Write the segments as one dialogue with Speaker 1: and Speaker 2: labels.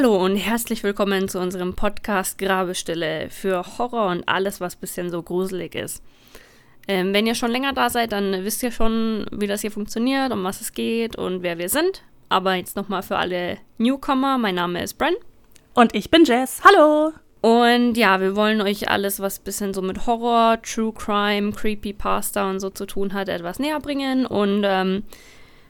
Speaker 1: Hallo und herzlich willkommen zu unserem Podcast Grabestille für Horror und alles, was ein bisschen so gruselig ist. Ähm, wenn ihr schon länger da seid, dann wisst ihr schon, wie das hier funktioniert, um was es geht und wer wir sind. Aber jetzt nochmal für alle Newcomer, mein Name ist Bren.
Speaker 2: Und ich bin Jess. Hallo!
Speaker 1: Und ja, wir wollen euch alles, was ein bisschen so mit Horror, True Crime, Creepypasta und so zu tun hat, etwas näher bringen. Und ähm,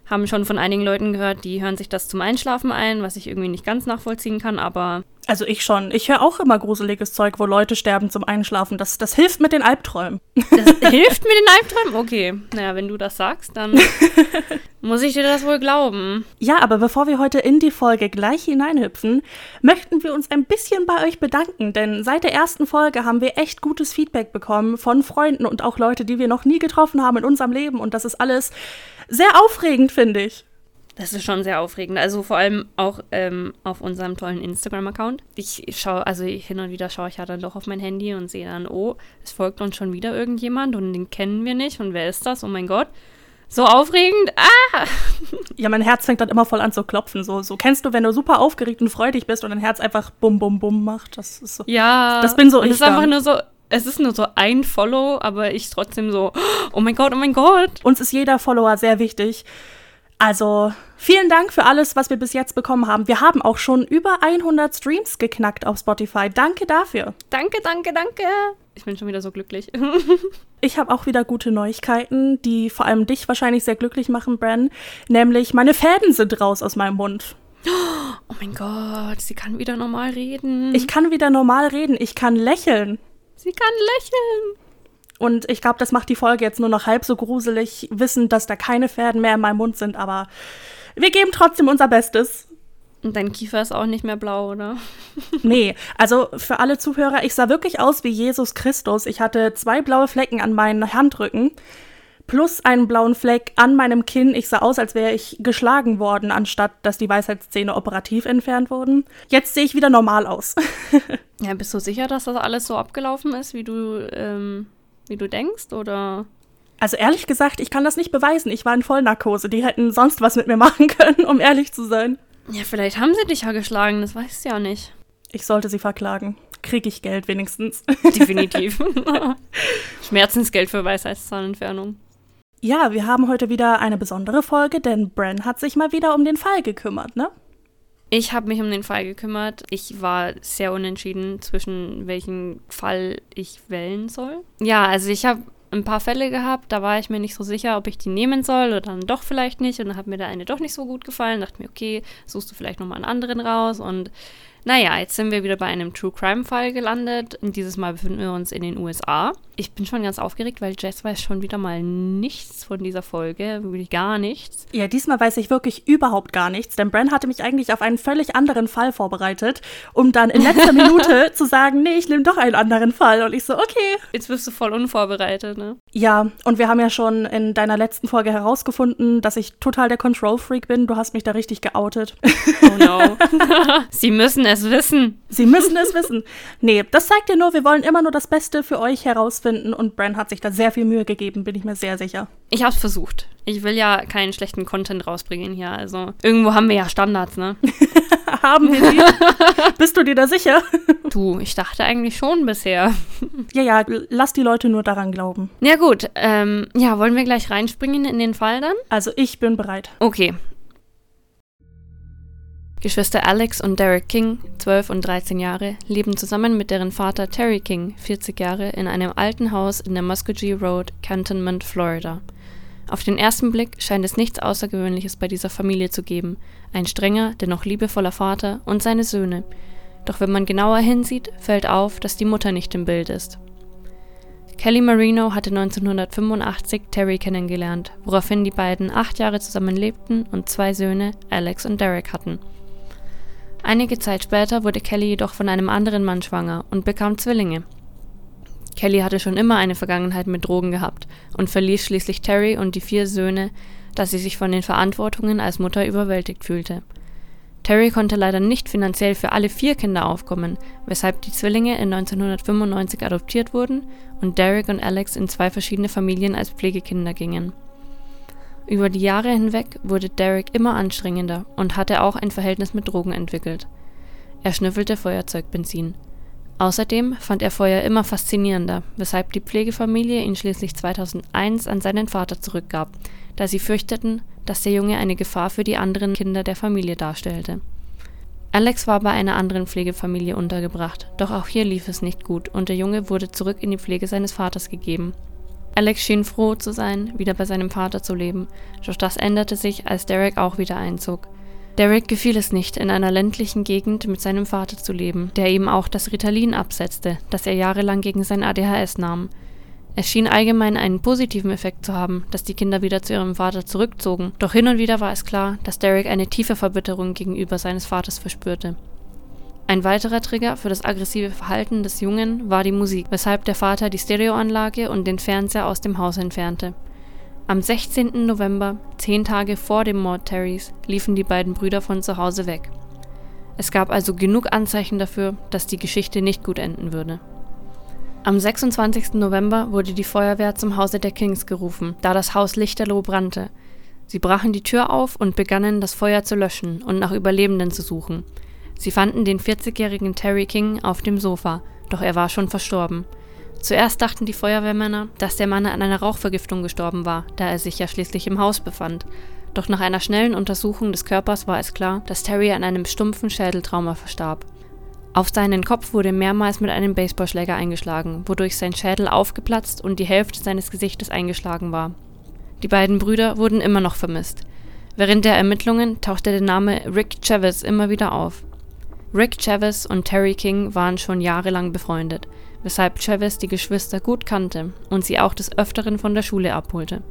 Speaker 1: haben schon von einigen Leuten gehört, die hören sich das zum Einschlafen ein, was ich irgendwie nicht ganz nachvollziehen kann, aber.
Speaker 2: Also ich schon. Ich höre auch immer gruseliges Zeug, wo Leute sterben zum Einschlafen. Das, das hilft mit den Albträumen.
Speaker 1: Das hilft mit den Albträumen? Okay. Naja, wenn du das sagst, dann muss ich dir das wohl glauben.
Speaker 2: Ja, aber bevor wir heute in die Folge gleich hineinhüpfen, möchten wir uns ein bisschen bei euch bedanken, denn seit der ersten Folge haben wir echt gutes Feedback bekommen von Freunden und auch Leute, die wir noch nie getroffen haben in unserem Leben. Und das ist alles sehr aufregend, finde ich.
Speaker 1: Das ist schon sehr aufregend. Also vor allem auch ähm, auf unserem tollen Instagram-Account. Ich schaue, also hin und wieder schaue ich ja dann doch auf mein Handy und sehe dann, oh, es folgt uns schon wieder irgendjemand und den kennen wir nicht. Und wer ist das? Oh mein Gott. So aufregend. Ah!
Speaker 2: Ja, mein Herz fängt dann immer voll an zu klopfen. So, so kennst du, wenn du super aufgeregt und freudig bist und dein Herz einfach bum bum bum macht. Das ist so.
Speaker 1: Ja.
Speaker 2: Das bin so ich.
Speaker 1: Es ist einfach nur so, es ist nur so ein Follow, aber ich trotzdem so, oh mein Gott, oh mein Gott.
Speaker 2: Uns ist jeder Follower sehr wichtig. Also vielen Dank für alles, was wir bis jetzt bekommen haben. Wir haben auch schon über 100 Streams geknackt auf Spotify. Danke dafür.
Speaker 1: Danke, danke, danke. Ich bin schon wieder so glücklich.
Speaker 2: ich habe auch wieder gute Neuigkeiten, die vor allem dich wahrscheinlich sehr glücklich machen, Bren. Nämlich meine Fäden sind raus aus meinem Mund.
Speaker 1: Oh mein Gott, sie kann wieder normal reden.
Speaker 2: Ich kann wieder normal reden. Ich kann lächeln.
Speaker 1: Sie kann lächeln.
Speaker 2: Und ich glaube, das macht die Folge jetzt nur noch halb so gruselig, wissend, dass da keine Pferden mehr in meinem Mund sind, aber wir geben trotzdem unser Bestes.
Speaker 1: Und dein Kiefer ist auch nicht mehr blau, oder?
Speaker 2: nee, also für alle Zuhörer, ich sah wirklich aus wie Jesus Christus. Ich hatte zwei blaue Flecken an meinen Handrücken plus einen blauen Fleck an meinem Kinn. Ich sah aus, als wäre ich geschlagen worden, anstatt dass die Weisheitszähne operativ entfernt wurden. Jetzt sehe ich wieder normal aus.
Speaker 1: ja, bist du sicher, dass das alles so abgelaufen ist, wie du ähm, wie du denkst, oder?
Speaker 2: Also ehrlich gesagt, ich kann das nicht beweisen. Ich war in Vollnarkose. Die hätten sonst was mit mir machen können, um ehrlich zu sein.
Speaker 1: Ja, vielleicht haben sie dich ja geschlagen, das weißt du ja nicht.
Speaker 2: Ich sollte sie verklagen. Kriege ich Geld wenigstens.
Speaker 1: Definitiv. Schmerzensgeld für Weisheitszahnentfernung.
Speaker 2: Ja, wir haben heute wieder eine besondere Folge, denn Bren hat sich mal wieder um den Fall gekümmert, ne?
Speaker 1: Ich habe mich um den Fall gekümmert. Ich war sehr unentschieden zwischen welchen Fall ich wählen soll. Ja, also ich habe ein paar Fälle gehabt, da war ich mir nicht so sicher, ob ich die nehmen soll oder dann doch vielleicht nicht. Und dann hat mir der eine doch nicht so gut gefallen. Dachte mir, okay, suchst du vielleicht nochmal einen anderen raus. Und naja, jetzt sind wir wieder bei einem True Crime Fall gelandet. Und dieses Mal befinden wir uns in den USA. Ich bin schon ganz aufgeregt, weil Jess weiß schon wieder mal nichts von dieser Folge, wirklich gar nichts.
Speaker 2: Ja, diesmal weiß ich wirklich überhaupt gar nichts, denn Bren hatte mich eigentlich auf einen völlig anderen Fall vorbereitet, um dann in letzter Minute zu sagen, nee, ich nehme doch einen anderen Fall. Und ich so, okay.
Speaker 1: Jetzt bist du voll unvorbereitet, ne?
Speaker 2: Ja, und wir haben ja schon in deiner letzten Folge herausgefunden, dass ich total der Control-Freak bin. Du hast mich da richtig geoutet.
Speaker 1: Oh no. Sie müssen es wissen.
Speaker 2: Sie müssen es wissen. Nee, das zeigt dir nur, wir wollen immer nur das Beste für euch herausfinden und Bran hat sich da sehr viel Mühe gegeben, bin ich mir sehr sicher.
Speaker 1: Ich hab's versucht. Ich will ja keinen schlechten Content rausbringen hier, also irgendwo haben wir ja Standards, ne?
Speaker 2: haben wir die? Bist du dir da sicher?
Speaker 1: du, ich dachte eigentlich schon bisher.
Speaker 2: ja, ja, lass die Leute nur daran glauben.
Speaker 1: Ja gut, ähm, ja, wollen wir gleich reinspringen in den Fall dann?
Speaker 2: Also ich bin bereit.
Speaker 1: Okay, Geschwister Alex und Derek King, 12 und 13 Jahre, leben zusammen mit deren Vater Terry King, 40 Jahre, in einem alten Haus in der Muskogee Road, Cantonment, Florida. Auf den ersten Blick scheint es nichts Außergewöhnliches bei dieser Familie zu geben. Ein strenger, dennoch liebevoller Vater und seine Söhne. Doch wenn man genauer hinsieht, fällt auf, dass die Mutter nicht im Bild ist. Kelly Marino hatte 1985 Terry kennengelernt, woraufhin die beiden acht Jahre zusammen lebten und zwei Söhne, Alex und Derek, hatten. Einige Zeit später wurde Kelly jedoch von einem anderen Mann schwanger und bekam Zwillinge. Kelly hatte schon immer eine Vergangenheit mit Drogen gehabt und verließ schließlich Terry und die vier Söhne, da sie sich von den Verantwortungen als Mutter überwältigt fühlte. Terry konnte leider nicht finanziell für alle vier Kinder aufkommen, weshalb die Zwillinge in 1995 adoptiert wurden und Derek und Alex in zwei verschiedene Familien als Pflegekinder gingen. Über die Jahre hinweg wurde Derek immer anstrengender und hatte auch ein Verhältnis mit Drogen entwickelt. Er schnüffelte Feuerzeugbenzin. Außerdem fand er Feuer immer faszinierender, weshalb die Pflegefamilie ihn schließlich 2001 an seinen Vater zurückgab, da sie fürchteten, dass der Junge eine Gefahr für die anderen Kinder der Familie darstellte. Alex war bei einer anderen Pflegefamilie untergebracht, doch auch hier lief es nicht gut und der Junge wurde zurück in die Pflege seines Vaters gegeben. Alex schien froh zu sein, wieder bei seinem Vater zu leben, doch das änderte sich, als Derek auch wieder einzog. Derek gefiel es nicht, in einer ländlichen Gegend mit seinem Vater zu leben, der ihm auch das Ritalin absetzte, das er jahrelang gegen sein ADHS nahm. Es schien allgemein einen positiven Effekt zu haben, dass die Kinder wieder zu ihrem Vater zurückzogen, doch hin und wieder war es klar, dass Derek eine tiefe Verbitterung gegenüber seines Vaters verspürte. Ein weiterer Trigger für das aggressive Verhalten des Jungen war die Musik, weshalb der Vater die Stereoanlage und den Fernseher aus dem Haus entfernte. Am 16. November, zehn Tage vor dem Mord Terrys, liefen die beiden Brüder von zu Hause weg. Es gab also genug Anzeichen dafür, dass die Geschichte nicht gut enden würde. Am 26. November wurde die Feuerwehr zum Hause der Kings gerufen, da das Haus lichterloh brannte. Sie brachen die Tür auf und begannen, das Feuer zu löschen und nach Überlebenden zu suchen. Sie fanden den 40-jährigen Terry King auf dem Sofa, doch er war schon verstorben. Zuerst dachten die Feuerwehrmänner, dass der Mann an einer Rauchvergiftung gestorben war, da er sich ja schließlich im Haus befand. Doch nach einer schnellen Untersuchung des Körpers war es klar, dass Terry an einem stumpfen Schädeltrauma verstarb. Auf seinen Kopf wurde mehrmals mit einem Baseballschläger eingeschlagen, wodurch sein Schädel aufgeplatzt und die Hälfte seines Gesichtes eingeschlagen war. Die beiden Brüder wurden immer noch vermisst. Während der Ermittlungen tauchte der Name Rick Chavez immer wieder auf. Rick Chavez und Terry King waren schon jahrelang befreundet, weshalb Chavez die Geschwister gut kannte und sie auch des Öfteren von der Schule abholte.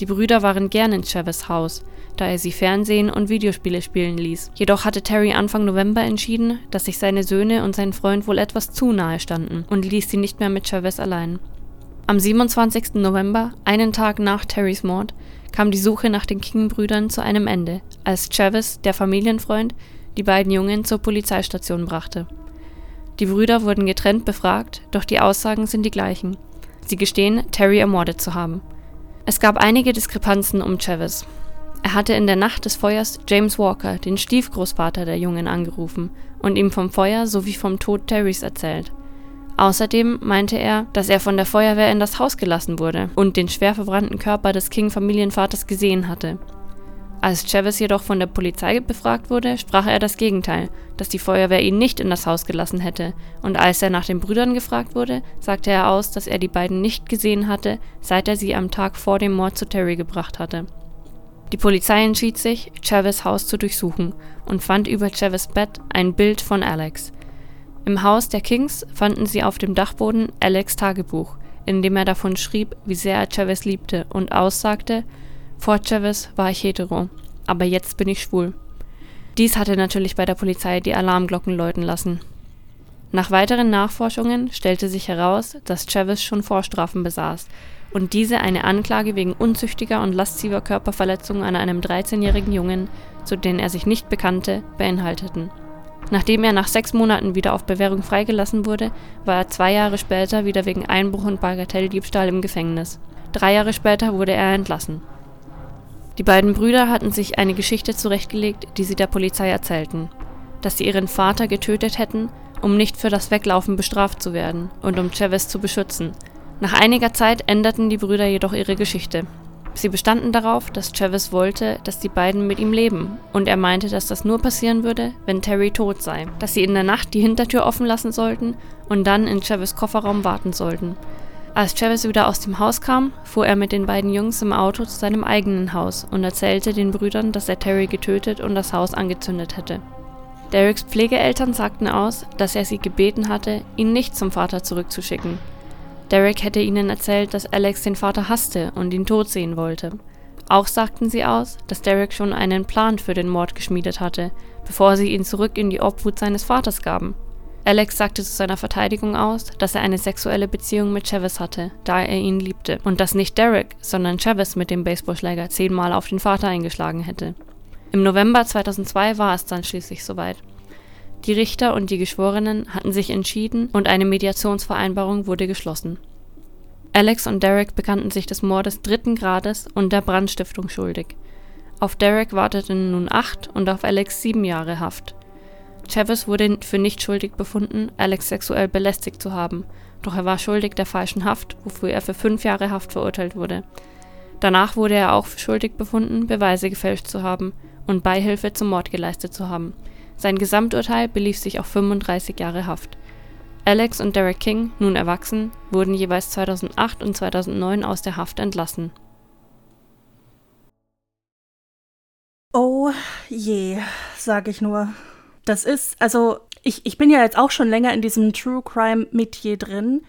Speaker 1: Die Brüder waren gern in Chavez Haus, da er sie Fernsehen und Videospiele spielen ließ. Jedoch hatte Terry Anfang November entschieden, dass sich seine Söhne und sein Freund wohl etwas zu nahe standen und ließ sie nicht mehr mit Chavez allein. Am 27. November, einen Tag nach Terrys Mord, kam die Suche nach den King-Brüdern zu einem Ende, als Chavez, der Familienfreund, die beiden Jungen zur Polizeistation brachte. Die Brüder wurden getrennt befragt, doch die Aussagen sind die gleichen. Sie gestehen, Terry ermordet zu haben. Es gab einige Diskrepanzen um Chavez. Er hatte in der Nacht des Feuers James Walker, den Stiefgroßvater der Jungen, angerufen und ihm vom Feuer sowie vom Tod Terrys erzählt. Außerdem meinte er, dass er von der Feuerwehr in das Haus gelassen wurde und den schwer verbrannten Körper des King-Familienvaters gesehen hatte. Als Chavez jedoch von der Polizei befragt wurde, sprach er das Gegenteil, dass die Feuerwehr ihn nicht in das Haus gelassen hätte, und als er nach den Brüdern gefragt wurde, sagte er aus, dass er die beiden nicht gesehen hatte, seit er sie am Tag vor dem Mord zu Terry gebracht hatte. Die Polizei entschied sich, Chavez Haus zu durchsuchen und fand über Chavez Bett ein Bild von Alex. Im Haus der Kings fanden sie auf dem Dachboden Alex Tagebuch, in dem er davon schrieb, wie sehr er Chavez liebte und aussagte, vor Chavez war ich hetero, aber jetzt bin ich schwul. Dies hatte natürlich bei der Polizei die Alarmglocken läuten lassen. Nach weiteren Nachforschungen stellte sich heraus, dass Chavez schon Vorstrafen besaß und diese eine Anklage wegen unzüchtiger und lasziver Körperverletzung an einem 13-jährigen Jungen, zu denen er sich nicht bekannte, beinhalteten. Nachdem er nach sechs Monaten wieder auf Bewährung freigelassen wurde, war er zwei Jahre später wieder wegen Einbruch und Bagatelldiebstahl im Gefängnis. Drei Jahre später wurde er entlassen. Die beiden Brüder hatten sich eine Geschichte zurechtgelegt, die sie der Polizei erzählten. Dass sie ihren Vater getötet hätten, um nicht für das Weglaufen bestraft zu werden und um Chavez zu beschützen. Nach einiger Zeit änderten die Brüder jedoch ihre Geschichte. Sie bestanden darauf, dass Chavez wollte, dass die beiden mit ihm leben, und er meinte, dass das nur passieren würde, wenn Terry tot sei, dass sie in der Nacht die Hintertür offen lassen sollten und dann in Chavez Kofferraum warten sollten. Als Travis wieder aus dem Haus kam, fuhr er mit den beiden Jungs im Auto zu seinem eigenen Haus und erzählte den Brüdern, dass er Terry getötet und das Haus angezündet hätte. Derricks Pflegeeltern sagten aus, dass er sie gebeten hatte, ihn nicht zum Vater zurückzuschicken. Derrick hätte ihnen erzählt, dass Alex den Vater hasste und ihn tot sehen wollte. Auch sagten sie aus, dass Derrick schon einen Plan für den Mord geschmiedet hatte, bevor sie ihn zurück in die Obhut seines Vaters gaben. Alex sagte zu seiner Verteidigung aus, dass er eine sexuelle Beziehung mit Chavez hatte, da er ihn liebte, und dass nicht Derek, sondern Chavez mit dem Baseballschläger zehnmal auf den Vater eingeschlagen hätte. Im November 2002 war es dann schließlich soweit. Die Richter und die Geschworenen hatten sich entschieden und eine Mediationsvereinbarung wurde geschlossen. Alex und Derek bekannten sich des Mordes dritten Grades und der Brandstiftung schuldig. Auf Derek warteten nun acht und auf Alex sieben Jahre Haft. Chavez wurde für nicht schuldig befunden, Alex sexuell belästigt zu haben, doch er war schuldig der falschen Haft, wofür er für fünf Jahre Haft verurteilt wurde. Danach wurde er auch schuldig befunden, Beweise gefälscht zu haben und Beihilfe zum Mord geleistet zu haben. Sein Gesamturteil belief sich auf 35 Jahre Haft. Alex und Derek King, nun erwachsen, wurden jeweils 2008 und 2009 aus der Haft entlassen.
Speaker 2: Oh je, sag ich nur. Das ist, also ich, ich bin ja jetzt auch schon länger in diesem True Crime Metier drin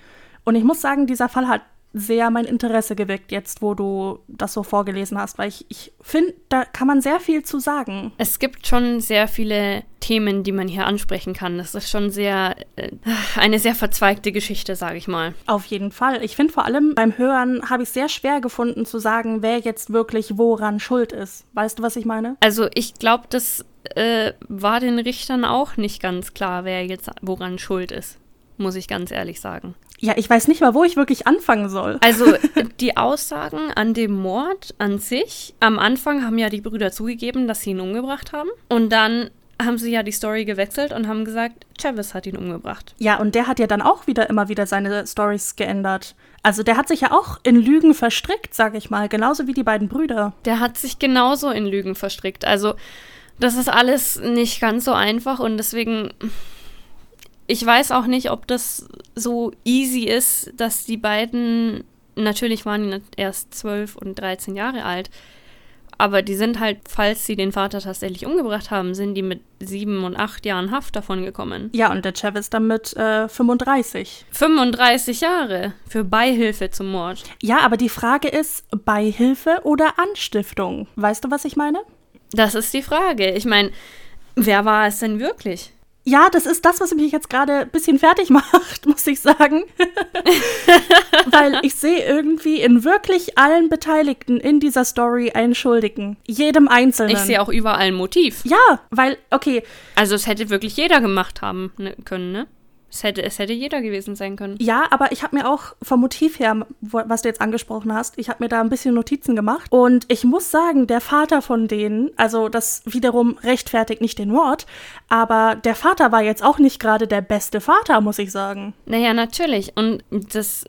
Speaker 2: und ich muss sagen, dieser Fall hat sehr mein Interesse geweckt, jetzt wo du das so vorgelesen hast, weil ich, ich finde, da kann man sehr viel zu sagen.
Speaker 1: Es gibt schon sehr viele Themen, die man hier ansprechen kann. Das ist schon sehr äh, eine sehr verzweigte Geschichte, sage ich mal.
Speaker 2: Auf jeden Fall. Ich finde vor allem beim Hören habe ich sehr schwer gefunden zu sagen, wer jetzt wirklich woran schuld ist. Weißt du, was ich meine?
Speaker 1: Also ich glaube, das äh, war den Richtern auch nicht ganz klar, wer jetzt woran schuld ist muss ich ganz ehrlich sagen.
Speaker 2: Ja, ich weiß nicht mal, wo ich wirklich anfangen soll.
Speaker 1: Also die Aussagen an dem Mord an sich, am Anfang haben ja die Brüder zugegeben, dass sie ihn umgebracht haben. Und dann haben sie ja die Story gewechselt und haben gesagt, Travis hat ihn umgebracht.
Speaker 2: Ja, und der hat ja dann auch wieder immer wieder seine Stories geändert. Also der hat sich ja auch in Lügen verstrickt, sag ich mal, genauso wie die beiden Brüder.
Speaker 1: Der hat sich genauso in Lügen verstrickt. Also das ist alles nicht ganz so einfach und deswegen ich weiß auch nicht, ob das so easy ist, dass die beiden, natürlich waren die erst 12 und 13 Jahre alt, aber die sind halt, falls sie den Vater tatsächlich umgebracht haben, sind die mit sieben und acht Jahren Haft davon gekommen.
Speaker 2: Ja, und der Chavez dann mit äh, 35.
Speaker 1: 35 Jahre für Beihilfe zum Mord.
Speaker 2: Ja, aber die Frage ist, Beihilfe oder Anstiftung? Weißt du, was ich meine?
Speaker 1: Das ist die Frage. Ich meine, wer war es denn wirklich?
Speaker 2: Ja, das ist das, was mich jetzt gerade ein bisschen fertig macht, muss ich sagen. Weil ich sehe irgendwie in wirklich allen Beteiligten in dieser Story einen Schuldigen. Jedem Einzelnen.
Speaker 1: Ich sehe auch überall ein Motiv.
Speaker 2: Ja, weil, okay.
Speaker 1: Also es hätte wirklich jeder gemacht haben ne, können, ne? Es hätte, es hätte jeder gewesen sein können.
Speaker 2: Ja, aber ich habe mir auch vom Motiv her, was du jetzt angesprochen hast, ich habe mir da ein bisschen Notizen gemacht. Und ich muss sagen, der Vater von denen, also das wiederum rechtfertigt nicht den Mord, aber der Vater war jetzt auch nicht gerade der beste Vater, muss ich sagen.
Speaker 1: Naja, natürlich. Und das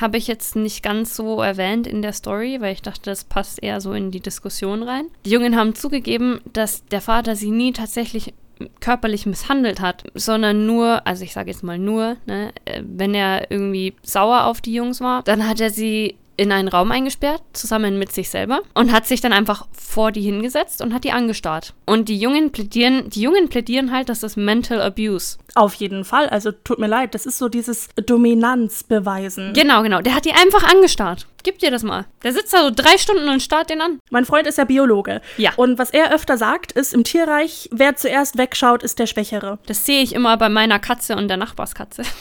Speaker 1: habe ich jetzt nicht ganz so erwähnt in der Story, weil ich dachte, das passt eher so in die Diskussion rein. Die Jungen haben zugegeben, dass der Vater sie nie tatsächlich körperlich misshandelt hat, sondern nur, also ich sage jetzt mal nur, ne, äh, wenn er irgendwie sauer auf die Jungs war, dann hat er sie in einen Raum eingesperrt, zusammen mit sich selber, und hat sich dann einfach vor die hingesetzt und hat die angestarrt. Und die Jungen plädieren, die Jungen plädieren halt, dass das Mental Abuse.
Speaker 2: Auf jeden Fall. Also tut mir leid, das ist so dieses Dominanzbeweisen.
Speaker 1: Genau, genau. Der hat die einfach angestarrt. Gib dir das mal. Der sitzt da so drei Stunden und starrt den an.
Speaker 2: Mein Freund ist ja Biologe.
Speaker 1: Ja.
Speaker 2: Und was er öfter sagt, ist im Tierreich, wer zuerst wegschaut, ist der Schwächere.
Speaker 1: Das sehe ich immer bei meiner Katze und der Nachbarskatze.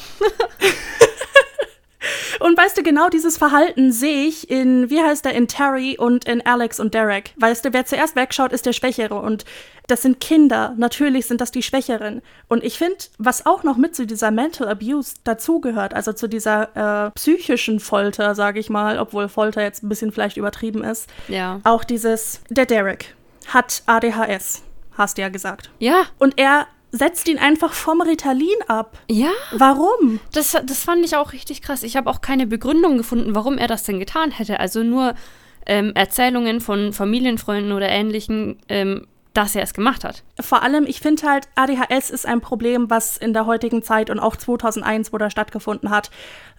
Speaker 2: Und weißt du, genau dieses Verhalten sehe ich in, wie heißt der, in Terry und in Alex und Derek. Weißt du, wer zuerst wegschaut, ist der Schwächere. Und das sind Kinder. Natürlich sind das die Schwächeren. Und ich finde, was auch noch mit zu dieser Mental Abuse dazugehört, also zu dieser äh, psychischen Folter, sage ich mal, obwohl Folter jetzt ein bisschen vielleicht übertrieben ist.
Speaker 1: Ja.
Speaker 2: Auch dieses, der Derek hat ADHS, hast du ja gesagt.
Speaker 1: Ja.
Speaker 2: Und er setzt ihn einfach vom Ritalin ab.
Speaker 1: Ja.
Speaker 2: Warum?
Speaker 1: Das, das fand ich auch richtig krass. Ich habe auch keine Begründung gefunden, warum er das denn getan hätte. Also nur ähm, Erzählungen von Familienfreunden oder Ähnlichen, ähm, dass er es gemacht hat.
Speaker 2: Vor allem, ich finde halt, ADHS ist ein Problem, was in der heutigen Zeit und auch 2001, wo das stattgefunden hat,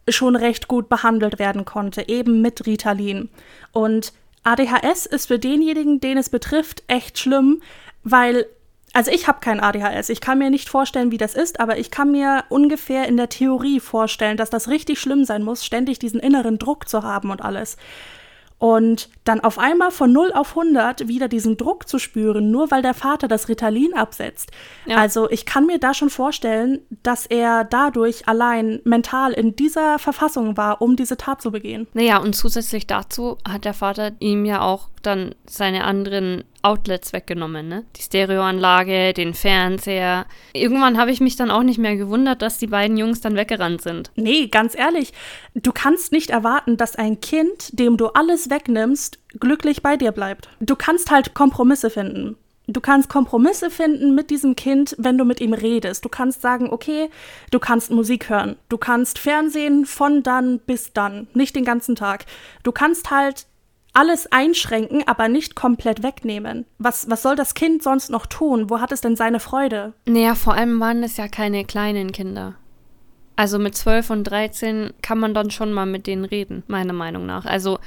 Speaker 2: schon recht gut behandelt werden konnte, eben mit Ritalin. Und ADHS ist für denjenigen, den es betrifft, echt schlimm, weil also ich habe kein ADHS. Ich kann mir nicht vorstellen, wie das ist, aber ich kann mir ungefähr in der Theorie vorstellen, dass das richtig schlimm sein muss, ständig diesen inneren Druck zu haben und alles. Und dann auf einmal von 0 auf 100 wieder diesen Druck zu spüren, nur weil der Vater das Ritalin absetzt. Ja. Also ich kann mir da schon vorstellen, dass er dadurch allein mental in dieser Verfassung war, um diese Tat zu begehen.
Speaker 1: Naja, und zusätzlich dazu hat der Vater ihm ja auch dann seine anderen Outlets weggenommen, ne? Die Stereoanlage, den Fernseher. Irgendwann habe ich mich dann auch nicht mehr gewundert, dass die beiden Jungs dann weggerannt sind.
Speaker 2: Nee, ganz ehrlich, du kannst nicht erwarten, dass ein Kind, dem du alles wegnimmst, glücklich bei dir bleibt. Du kannst halt Kompromisse finden. Du kannst Kompromisse finden mit diesem Kind, wenn du mit ihm redest. Du kannst sagen, okay, du kannst Musik hören. Du kannst Fernsehen von dann bis dann, nicht den ganzen Tag. Du kannst halt alles einschränken, aber nicht komplett wegnehmen. Was, was soll das Kind sonst noch tun? Wo hat es denn seine Freude?
Speaker 1: Naja, vor allem waren es ja keine kleinen Kinder. Also mit 12 und 13 kann man dann schon mal mit denen reden, meiner Meinung nach. Also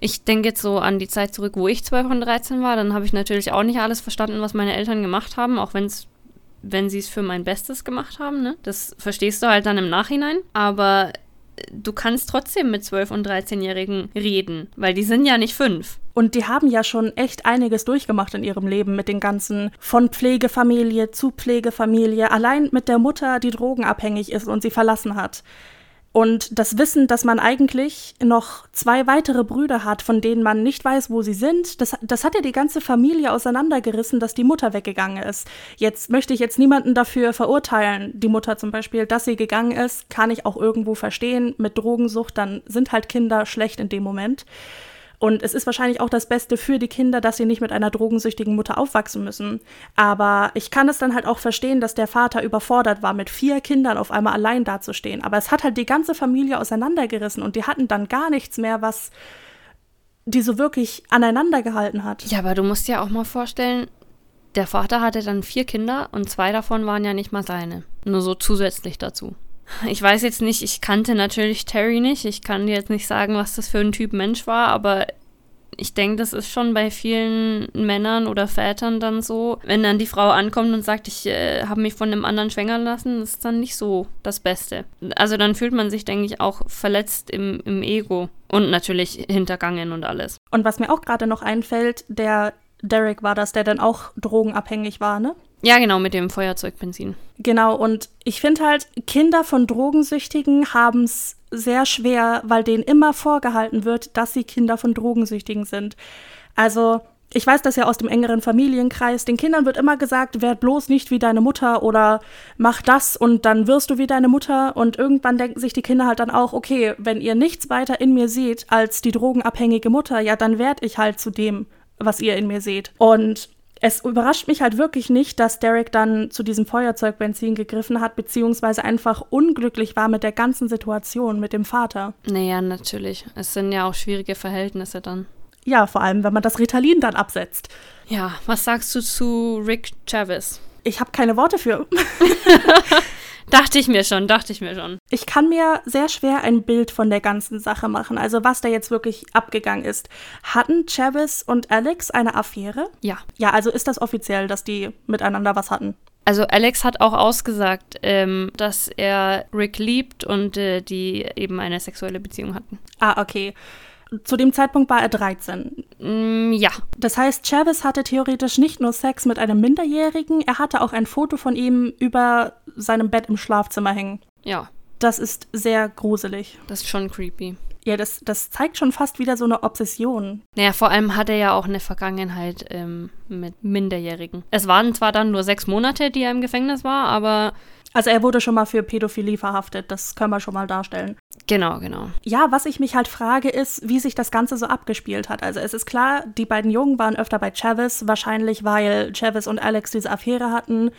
Speaker 1: ich denke jetzt so an die Zeit zurück, wo ich 12 und 13 war. Dann habe ich natürlich auch nicht alles verstanden, was meine Eltern gemacht haben, auch wenn's, wenn sie es für mein Bestes gemacht haben. Ne? Das verstehst du halt dann im Nachhinein. Aber du kannst trotzdem mit 12- und 13-Jährigen reden, weil die sind ja nicht fünf.
Speaker 2: Und die haben ja schon echt einiges durchgemacht in ihrem Leben mit den ganzen von Pflegefamilie zu Pflegefamilie, allein mit der Mutter, die drogenabhängig ist und sie verlassen hat. Und das Wissen, dass man eigentlich noch zwei weitere Brüder hat, von denen man nicht weiß, wo sie sind, das, das hat ja die ganze Familie auseinandergerissen, dass die Mutter weggegangen ist. Jetzt möchte ich jetzt niemanden dafür verurteilen, die Mutter zum Beispiel, dass sie gegangen ist, kann ich auch irgendwo verstehen. Mit Drogensucht, dann sind halt Kinder schlecht in dem Moment. Und es ist wahrscheinlich auch das Beste für die Kinder, dass sie nicht mit einer drogensüchtigen Mutter aufwachsen müssen. Aber ich kann es dann halt auch verstehen, dass der Vater überfordert war, mit vier Kindern auf einmal allein dazustehen. Aber es hat halt die ganze Familie auseinandergerissen und die hatten dann gar nichts mehr, was die so wirklich aneinander gehalten hat.
Speaker 1: Ja, aber du musst dir auch mal vorstellen, der Vater hatte dann vier Kinder und zwei davon waren ja nicht mal seine. Nur so zusätzlich dazu. Ich weiß jetzt nicht, ich kannte natürlich Terry nicht. Ich kann dir jetzt nicht sagen, was das für ein Typ Mensch war, aber ich denke, das ist schon bei vielen Männern oder Vätern dann so, wenn dann die Frau ankommt und sagt, ich äh, habe mich von einem anderen schwängern lassen, ist dann nicht so das Beste. Also dann fühlt man sich, denke ich, auch verletzt im, im Ego und natürlich hintergangen und alles.
Speaker 2: Und was mir auch gerade noch einfällt, der Derek war das, der dann auch drogenabhängig war, ne?
Speaker 1: Ja, genau, mit dem Feuerzeugbenzin.
Speaker 2: Genau, und ich finde halt, Kinder von Drogensüchtigen haben es sehr schwer, weil denen immer vorgehalten wird, dass sie Kinder von Drogensüchtigen sind. Also, ich weiß das ja aus dem engeren Familienkreis. Den Kindern wird immer gesagt, werd bloß nicht wie deine Mutter oder mach das und dann wirst du wie deine Mutter. Und irgendwann denken sich die Kinder halt dann auch, okay, wenn ihr nichts weiter in mir seht als die drogenabhängige Mutter, ja, dann werd ich halt zu dem, was ihr in mir seht. Und es überrascht mich halt wirklich nicht, dass Derek dann zu diesem Feuerzeugbenzin gegriffen hat, beziehungsweise einfach unglücklich war mit der ganzen Situation mit dem Vater.
Speaker 1: Naja, natürlich. Es sind ja auch schwierige Verhältnisse dann.
Speaker 2: Ja, vor allem, wenn man das Ritalin dann absetzt.
Speaker 1: Ja, was sagst du zu Rick Chavez?
Speaker 2: Ich habe keine Worte für.
Speaker 1: Dachte ich mir schon, dachte ich mir schon.
Speaker 2: Ich kann mir sehr schwer ein Bild von der ganzen Sache machen, also was da jetzt wirklich abgegangen ist. Hatten Travis und Alex eine Affäre?
Speaker 1: Ja.
Speaker 2: Ja, also ist das offiziell, dass die miteinander was hatten?
Speaker 1: Also Alex hat auch ausgesagt, ähm, dass er Rick liebt und äh, die eben eine sexuelle Beziehung hatten.
Speaker 2: Ah, okay. Zu dem Zeitpunkt war er 13.
Speaker 1: Mm, ja.
Speaker 2: Das heißt, Travis hatte theoretisch nicht nur Sex mit einem Minderjährigen, er hatte auch ein Foto von ihm über seinem Bett im Schlafzimmer hängen.
Speaker 1: Ja.
Speaker 2: Das ist sehr gruselig.
Speaker 1: Das ist schon creepy.
Speaker 2: Ja, das, das zeigt schon fast wieder so eine Obsession.
Speaker 1: Naja, vor allem hat er ja auch eine Vergangenheit ähm, mit Minderjährigen. Es waren zwar dann nur sechs Monate, die er im Gefängnis war, aber
Speaker 2: also er wurde schon mal für Pädophilie verhaftet, das können wir schon mal darstellen.
Speaker 1: Genau, genau.
Speaker 2: Ja, was ich mich halt frage, ist, wie sich das Ganze so abgespielt hat. Also es ist klar, die beiden Jungen waren öfter bei Travis, wahrscheinlich weil Travis und Alex diese Affäre hatten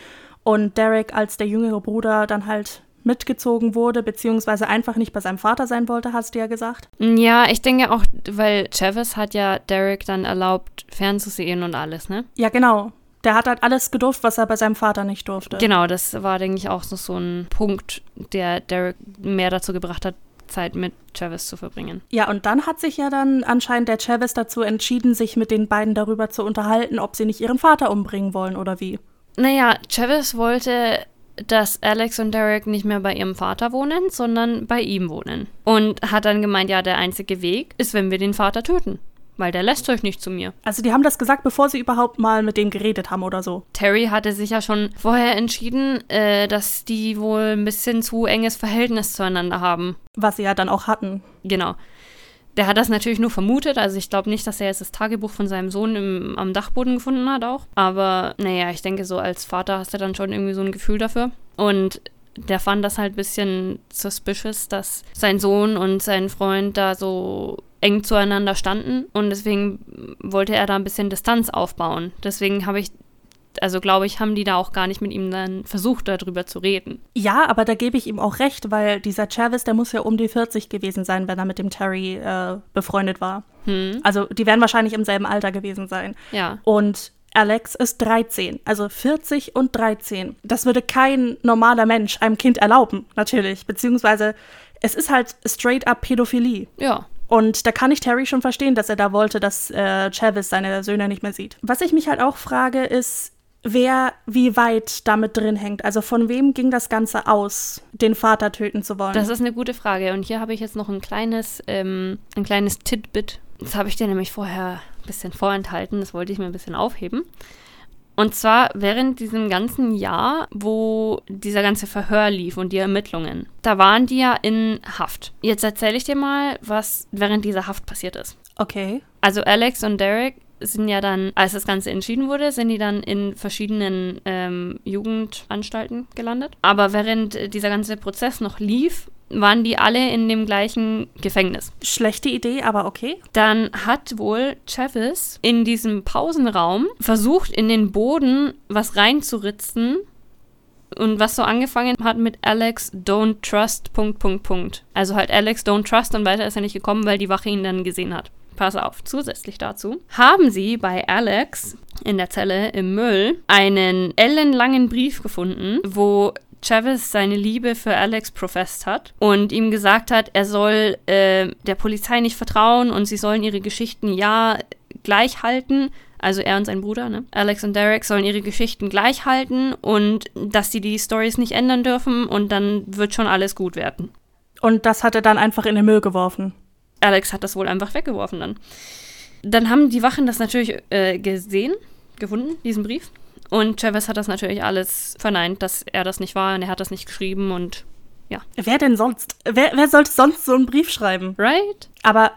Speaker 2: und Derek als der jüngere Bruder dann halt mitgezogen wurde, beziehungsweise einfach nicht bei seinem Vater sein wollte, hast du ja gesagt.
Speaker 1: Ja, ich denke auch, weil Travis hat ja Derek dann erlaubt, fernzusehen und alles, ne?
Speaker 2: Ja, genau. Der hat halt alles gedurft, was er bei seinem Vater nicht durfte.
Speaker 1: Genau, das war, denke ich, auch so, so ein Punkt, der Derek mehr dazu gebracht hat, Zeit mit Travis zu verbringen.
Speaker 2: Ja, und dann hat sich ja dann anscheinend der Travis dazu entschieden, sich mit den beiden darüber zu unterhalten, ob sie nicht ihren Vater umbringen wollen oder wie.
Speaker 1: Naja, Travis wollte, dass Alex und Derek nicht mehr bei ihrem Vater wohnen, sondern bei ihm wohnen. Und hat dann gemeint, ja, der einzige Weg ist, wenn wir den Vater töten weil der lässt euch nicht zu mir.
Speaker 2: Also die haben das gesagt, bevor sie überhaupt mal mit dem geredet haben oder so.
Speaker 1: Terry hatte sich ja schon vorher entschieden, äh, dass die wohl ein bisschen zu enges Verhältnis zueinander haben.
Speaker 2: Was sie ja dann auch hatten.
Speaker 1: Genau. Der hat das natürlich nur vermutet, also ich glaube nicht, dass er jetzt das Tagebuch von seinem Sohn im, am Dachboden gefunden hat auch. Aber naja, ich denke so als Vater hast du dann schon irgendwie so ein Gefühl dafür. Und der fand das halt ein bisschen suspicious, dass sein Sohn und sein Freund da so eng zueinander standen und deswegen wollte er da ein bisschen Distanz aufbauen. Deswegen habe ich also glaube ich, haben die da auch gar nicht mit ihm dann versucht, darüber zu reden.
Speaker 2: Ja, aber da gebe ich ihm auch recht, weil dieser Travis, der muss ja um die 40 gewesen sein, wenn er mit dem Terry äh, befreundet war.
Speaker 1: Hm.
Speaker 2: Also die werden wahrscheinlich im selben Alter gewesen sein.
Speaker 1: Ja.
Speaker 2: Und Alex ist 13, also 40 und 13. Das würde kein normaler Mensch einem Kind erlauben, natürlich. Beziehungsweise es ist halt straight up Pädophilie.
Speaker 1: Ja.
Speaker 2: Und da kann ich Terry schon verstehen, dass er da wollte, dass äh, Travis seine Söhne nicht mehr sieht. Was ich mich halt auch frage, ist, wer wie weit damit drin hängt. Also von wem ging das Ganze aus, den Vater töten zu wollen?
Speaker 1: Das ist eine gute Frage. Und hier habe ich jetzt noch ein kleines, ähm, ein kleines Titbit. Das habe ich dir nämlich vorher ein bisschen vorenthalten. Das wollte ich mir ein bisschen aufheben. Und zwar während diesem ganzen Jahr, wo dieser ganze Verhör lief und die Ermittlungen, da waren die ja in Haft. Jetzt erzähle ich dir mal, was während dieser Haft passiert ist.
Speaker 2: okay.
Speaker 1: Also Alex und Derek sind ja dann, als das Ganze entschieden wurde, sind die dann in verschiedenen ähm, Jugendanstalten gelandet. Aber während äh, dieser ganze Prozess noch lief, waren die alle in dem gleichen Gefängnis.
Speaker 2: Schlechte Idee, aber okay.
Speaker 1: Dann hat wohl Travis in diesem Pausenraum versucht, in den Boden was reinzuritzen. Und was so angefangen hat mit Alex don't trust, Punkt, Punkt, Punkt. Also halt Alex don't trust und weiter ist er nicht gekommen, weil die Wache ihn dann gesehen hat. Pass auf, zusätzlich dazu haben sie bei Alex in der Zelle im Müll einen ellenlangen Brief gefunden, wo Travis seine Liebe für Alex professt hat und ihm gesagt hat, er soll äh, der Polizei nicht vertrauen und sie sollen ihre Geschichten ja gleich halten. Also er und sein Bruder, ne? Alex und Derek sollen ihre Geschichten gleich halten und dass sie die Stories nicht ändern dürfen und dann wird schon alles gut werden.
Speaker 2: Und das hat er dann einfach in den Müll geworfen.
Speaker 1: Alex hat das wohl einfach weggeworfen dann. Dann haben die Wachen das natürlich äh, gesehen, gefunden, diesen Brief. Und Travis hat das natürlich alles verneint, dass er das nicht war und er hat das nicht geschrieben und
Speaker 2: Wer denn sonst? Wer, wer sollte sonst so einen Brief schreiben?
Speaker 1: right?
Speaker 2: Aber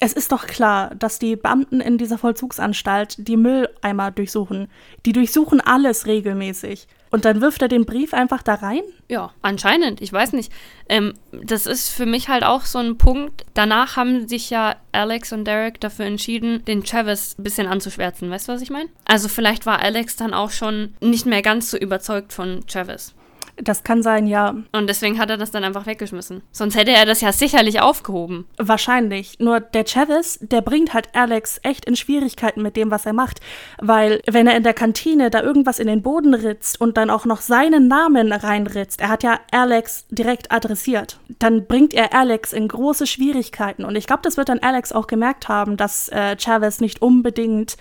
Speaker 2: es ist doch klar, dass die Beamten in dieser Vollzugsanstalt die Mülleimer durchsuchen. Die durchsuchen alles regelmäßig. Und dann wirft er den Brief einfach da rein?
Speaker 1: Ja, anscheinend. Ich weiß nicht. Ähm, das ist für mich halt auch so ein Punkt. Danach haben sich ja Alex und Derek dafür entschieden, den Travis ein bisschen anzuschwärzen. Weißt du, was ich meine? Also vielleicht war Alex dann auch schon nicht mehr ganz so überzeugt von Travis.
Speaker 2: Das kann sein, ja.
Speaker 1: Und deswegen hat er das dann einfach weggeschmissen. Sonst hätte er das ja sicherlich aufgehoben.
Speaker 2: Wahrscheinlich. Nur der Travis, der bringt halt Alex echt in Schwierigkeiten mit dem, was er macht. Weil, wenn er in der Kantine da irgendwas in den Boden ritzt und dann auch noch seinen Namen reinritzt, er hat ja Alex direkt adressiert, dann bringt er Alex in große Schwierigkeiten. Und ich glaube, das wird dann Alex auch gemerkt haben, dass äh, Chavez nicht unbedingt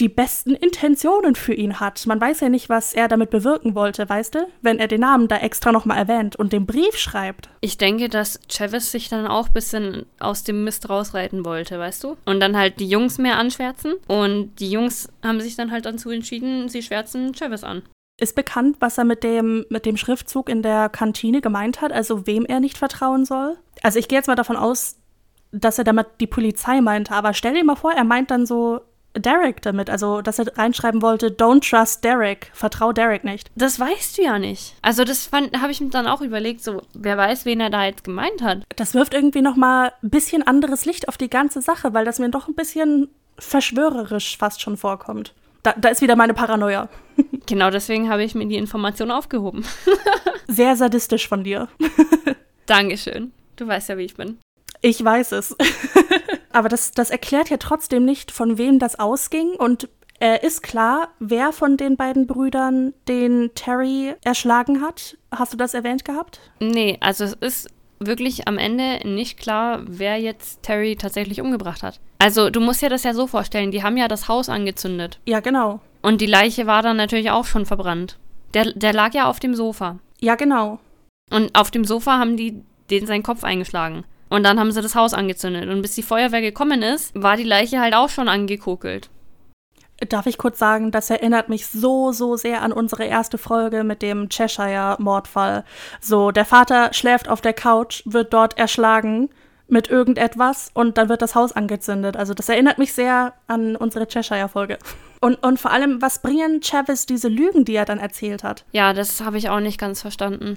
Speaker 2: die besten Intentionen für ihn hat. Man weiß ja nicht, was er damit bewirken wollte, weißt du? Wenn er den Namen da extra nochmal erwähnt und den Brief schreibt.
Speaker 1: Ich denke, dass Travis sich dann auch ein bisschen aus dem Mist rausreiten wollte, weißt du? Und dann halt die Jungs mehr anschwärzen. Und die Jungs haben sich dann halt dazu entschieden, sie schwärzen Travis an.
Speaker 2: Ist bekannt, was er mit dem, mit dem Schriftzug in der Kantine gemeint hat, also wem er nicht vertrauen soll? Also ich gehe jetzt mal davon aus, dass er damit die Polizei meinte, aber stell dir mal vor, er meint dann so Derek damit, also dass er reinschreiben wollte, don't trust Derek, vertrau Derek nicht.
Speaker 1: Das weißt du ja nicht. Also das habe ich mir dann auch überlegt, so, wer weiß, wen er da jetzt gemeint hat.
Speaker 2: Das wirft irgendwie noch mal ein bisschen anderes Licht auf die ganze Sache, weil das mir doch ein bisschen verschwörerisch fast schon vorkommt. Da, da ist wieder meine Paranoia.
Speaker 1: Genau deswegen habe ich mir die Information aufgehoben.
Speaker 2: Sehr sadistisch von dir.
Speaker 1: Dankeschön. Du weißt ja, wie ich bin.
Speaker 2: Ich weiß es. Aber das, das erklärt ja trotzdem nicht, von wem das ausging. Und äh, ist klar, wer von den beiden Brüdern den Terry erschlagen hat. Hast du das erwähnt gehabt?
Speaker 1: Nee, also es ist wirklich am Ende nicht klar, wer jetzt Terry tatsächlich umgebracht hat. Also du musst dir das ja so vorstellen, die haben ja das Haus angezündet.
Speaker 2: Ja, genau.
Speaker 1: Und die Leiche war dann natürlich auch schon verbrannt. Der, der lag ja auf dem Sofa.
Speaker 2: Ja, genau.
Speaker 1: Und auf dem Sofa haben die den seinen Kopf eingeschlagen. Und dann haben sie das Haus angezündet. Und bis die Feuerwehr gekommen ist, war die Leiche halt auch schon angekokelt.
Speaker 2: Darf ich kurz sagen, das erinnert mich so, so sehr an unsere erste Folge mit dem Cheshire-Mordfall. So, der Vater schläft auf der Couch, wird dort erschlagen mit irgendetwas und dann wird das Haus angezündet. Also das erinnert mich sehr an unsere Cheshire-Folge. Und, und vor allem, was bringen Travis diese Lügen, die er dann erzählt hat?
Speaker 1: Ja, das habe ich auch nicht ganz verstanden.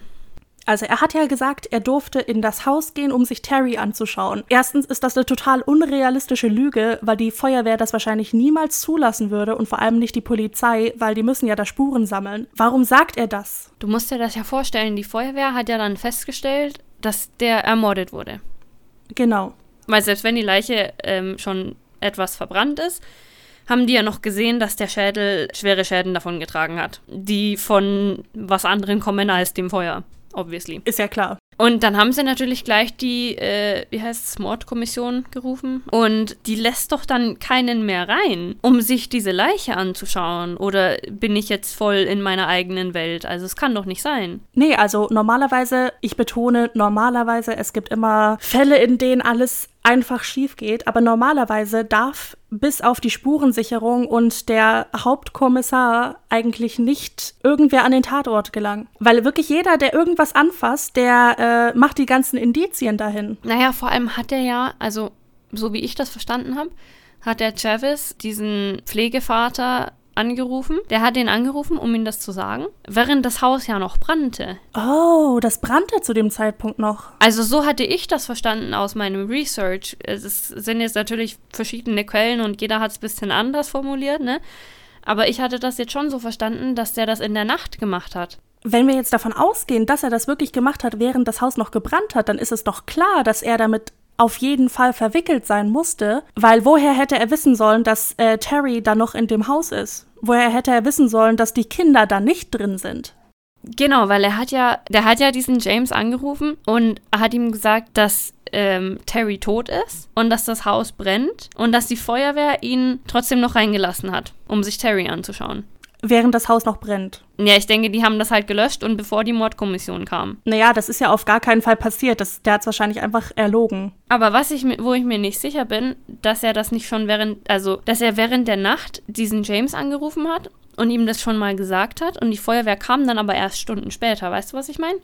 Speaker 2: Also er hat ja gesagt, er durfte in das Haus gehen, um sich Terry anzuschauen. Erstens ist das eine total unrealistische Lüge, weil die Feuerwehr das wahrscheinlich niemals zulassen würde und vor allem nicht die Polizei, weil die müssen ja da Spuren sammeln. Warum sagt er das?
Speaker 1: Du musst dir das ja vorstellen, die Feuerwehr hat ja dann festgestellt, dass der ermordet wurde.
Speaker 2: Genau.
Speaker 1: Weil selbst wenn die Leiche ähm, schon etwas verbrannt ist, haben die ja noch gesehen, dass der Schädel schwere Schäden davongetragen hat, die von was anderem kommen als dem Feuer obviously.
Speaker 2: Ist ja klar.
Speaker 1: Und dann haben sie natürlich gleich die, äh, wie heißt es, Mordkommission gerufen. Und die lässt doch dann keinen mehr rein, um sich diese Leiche anzuschauen. Oder bin ich jetzt voll in meiner eigenen Welt? Also es kann doch nicht sein.
Speaker 2: Nee, also normalerweise, ich betone normalerweise, es gibt immer Fälle, in denen alles einfach schief geht. Aber normalerweise darf bis auf die Spurensicherung und der Hauptkommissar eigentlich nicht irgendwer an den Tatort gelangen. Weil wirklich jeder, der irgendwas anfasst, der äh, macht die ganzen Indizien dahin.
Speaker 1: Naja, vor allem hat er ja, also so wie ich das verstanden habe, hat der Travis diesen Pflegevater angerufen. Der hat ihn angerufen, um ihm das zu sagen, während das Haus ja noch brannte.
Speaker 2: Oh, das brannte zu dem Zeitpunkt noch.
Speaker 1: Also so hatte ich das verstanden aus meinem Research. Es sind jetzt natürlich verschiedene Quellen und jeder hat es ein bisschen anders formuliert, ne? Aber ich hatte das jetzt schon so verstanden, dass der das in der Nacht gemacht hat.
Speaker 2: Wenn wir jetzt davon ausgehen, dass er das wirklich gemacht hat, während das Haus noch gebrannt hat, dann ist es doch klar, dass er damit auf jeden Fall verwickelt sein musste, weil woher hätte er wissen sollen, dass äh, Terry da noch in dem Haus ist? Woher hätte er wissen sollen, dass die Kinder da nicht drin sind?
Speaker 1: Genau, weil er hat ja, der hat ja diesen James angerufen und hat ihm gesagt, dass ähm, Terry tot ist und dass das Haus brennt und dass die Feuerwehr ihn trotzdem noch reingelassen hat, um sich Terry anzuschauen
Speaker 2: während das Haus noch brennt.
Speaker 1: Ja, ich denke, die haben das halt gelöscht und bevor die Mordkommission kam.
Speaker 2: Naja, das ist ja auf gar keinen Fall passiert. Das, der hat es wahrscheinlich einfach erlogen.
Speaker 1: Aber was ich, wo ich mir nicht sicher bin, dass er das nicht schon während, also, dass er während der Nacht diesen James angerufen hat und ihm das schon mal gesagt hat und die Feuerwehr kam dann aber erst Stunden später. Weißt du, was ich meine?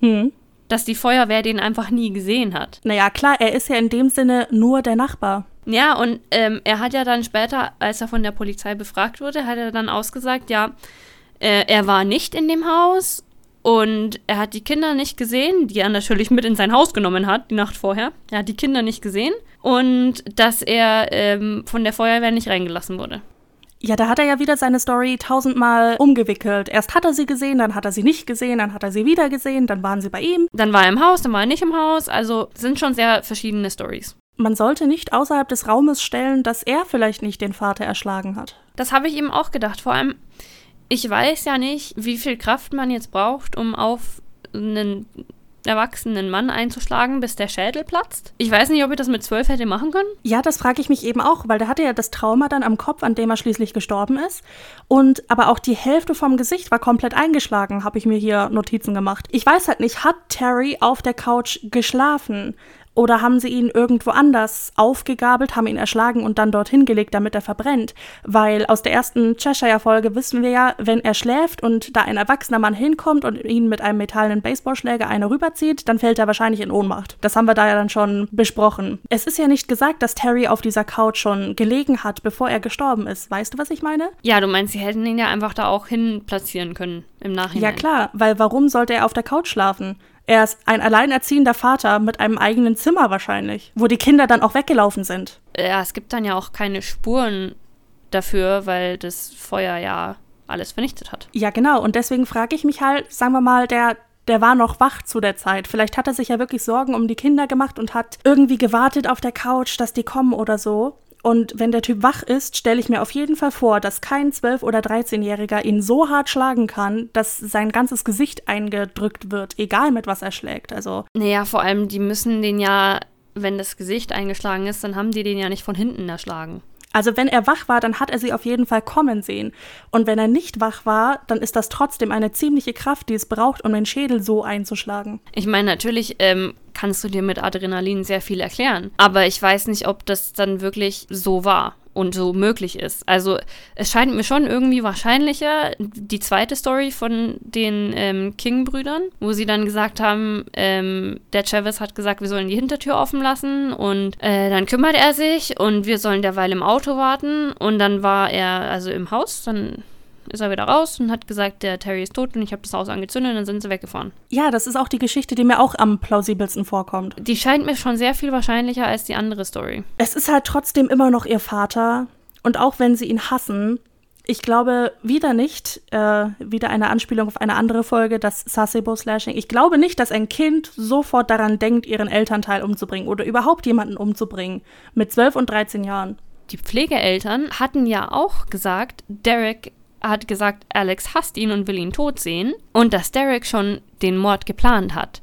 Speaker 2: Hm.
Speaker 1: Dass die Feuerwehr den einfach nie gesehen hat.
Speaker 2: Naja, klar, er ist ja in dem Sinne nur der Nachbar.
Speaker 1: Ja, und ähm, er hat ja dann später, als er von der Polizei befragt wurde, hat er dann ausgesagt, ja, äh, er war nicht in dem Haus und er hat die Kinder nicht gesehen, die er natürlich mit in sein Haus genommen hat, die Nacht vorher. Er hat die Kinder nicht gesehen und dass er ähm, von der Feuerwehr nicht reingelassen wurde.
Speaker 2: Ja, da hat er ja wieder seine Story tausendmal umgewickelt. Erst hat er sie gesehen, dann hat er sie nicht gesehen, dann hat er sie wieder gesehen, dann waren sie bei ihm.
Speaker 1: Dann war er im Haus, dann war er nicht im Haus. Also sind schon sehr verschiedene Stories
Speaker 2: man sollte nicht außerhalb des Raumes stellen, dass er vielleicht nicht den Vater erschlagen hat.
Speaker 1: Das habe ich ihm auch gedacht. Vor allem, ich weiß ja nicht, wie viel Kraft man jetzt braucht, um auf einen erwachsenen Mann einzuschlagen, bis der Schädel platzt. Ich weiß nicht, ob ich das mit zwölf hätte machen können.
Speaker 2: Ja, das frage ich mich eben auch, weil der hatte ja das Trauma dann am Kopf, an dem er schließlich gestorben ist. Und aber auch die Hälfte vom Gesicht war komplett eingeschlagen, habe ich mir hier Notizen gemacht. Ich weiß halt nicht, hat Terry auf der Couch geschlafen? Oder haben sie ihn irgendwo anders aufgegabelt, haben ihn erschlagen und dann dorthin gelegt, damit er verbrennt? Weil aus der ersten Cheshire-Folge wissen wir ja, wenn er schläft und da ein erwachsener Mann hinkommt und ihn mit einem metallenen Baseballschläger eine rüberzieht, dann fällt er wahrscheinlich in Ohnmacht. Das haben wir da ja dann schon besprochen. Es ist ja nicht gesagt, dass Terry auf dieser Couch schon gelegen hat, bevor er gestorben ist. Weißt du, was ich meine?
Speaker 1: Ja, du meinst, sie hätten ihn ja einfach da auch hin platzieren können im Nachhinein.
Speaker 2: Ja, klar, weil warum sollte er auf der Couch schlafen? Er ist ein alleinerziehender Vater mit einem eigenen Zimmer wahrscheinlich, wo die Kinder dann auch weggelaufen sind.
Speaker 1: Ja, es gibt dann ja auch keine Spuren dafür, weil das Feuer ja alles vernichtet hat.
Speaker 2: Ja, genau. Und deswegen frage ich mich halt, sagen wir mal, der, der war noch wach zu der Zeit. Vielleicht hat er sich ja wirklich Sorgen um die Kinder gemacht und hat irgendwie gewartet auf der Couch, dass die kommen oder so. Und wenn der Typ wach ist, stelle ich mir auf jeden Fall vor, dass kein 12- oder 13-Jähriger ihn so hart schlagen kann, dass sein ganzes Gesicht eingedrückt wird, egal mit was er schlägt. Also.
Speaker 1: Naja, vor allem, die müssen den ja, wenn das Gesicht eingeschlagen ist, dann haben die den ja nicht von hinten erschlagen.
Speaker 2: Also wenn er wach war, dann hat er sie auf jeden Fall kommen sehen. Und wenn er nicht wach war, dann ist das trotzdem eine ziemliche Kraft, die es braucht, um den Schädel so einzuschlagen.
Speaker 1: Ich meine, natürlich ähm, kannst du dir mit Adrenalin sehr viel erklären. Aber ich weiß nicht, ob das dann wirklich so war und so möglich ist. Also es scheint mir schon irgendwie wahrscheinlicher, die zweite Story von den ähm, King-Brüdern, wo sie dann gesagt haben, ähm, der Travis hat gesagt, wir sollen die Hintertür offen lassen und äh, dann kümmert er sich und wir sollen derweil im Auto warten und dann war er also im Haus, dann ist er wieder raus und hat gesagt, der Terry ist tot und ich habe das Haus angezündet und dann sind sie weggefahren.
Speaker 2: Ja, das ist auch die Geschichte, die mir auch am plausibelsten vorkommt.
Speaker 1: Die scheint mir schon sehr viel wahrscheinlicher als die andere Story.
Speaker 2: Es ist halt trotzdem immer noch ihr Vater. Und auch wenn sie ihn hassen, ich glaube wieder nicht, äh, wieder eine Anspielung auf eine andere Folge, das Sasebo-Slashing. Ich glaube nicht, dass ein Kind sofort daran denkt, ihren Elternteil umzubringen oder überhaupt jemanden umzubringen mit 12 und 13 Jahren.
Speaker 1: Die Pflegeeltern hatten ja auch gesagt, Derek hat gesagt, Alex hasst ihn und will ihn tot sehen und dass Derek schon den Mord geplant hat.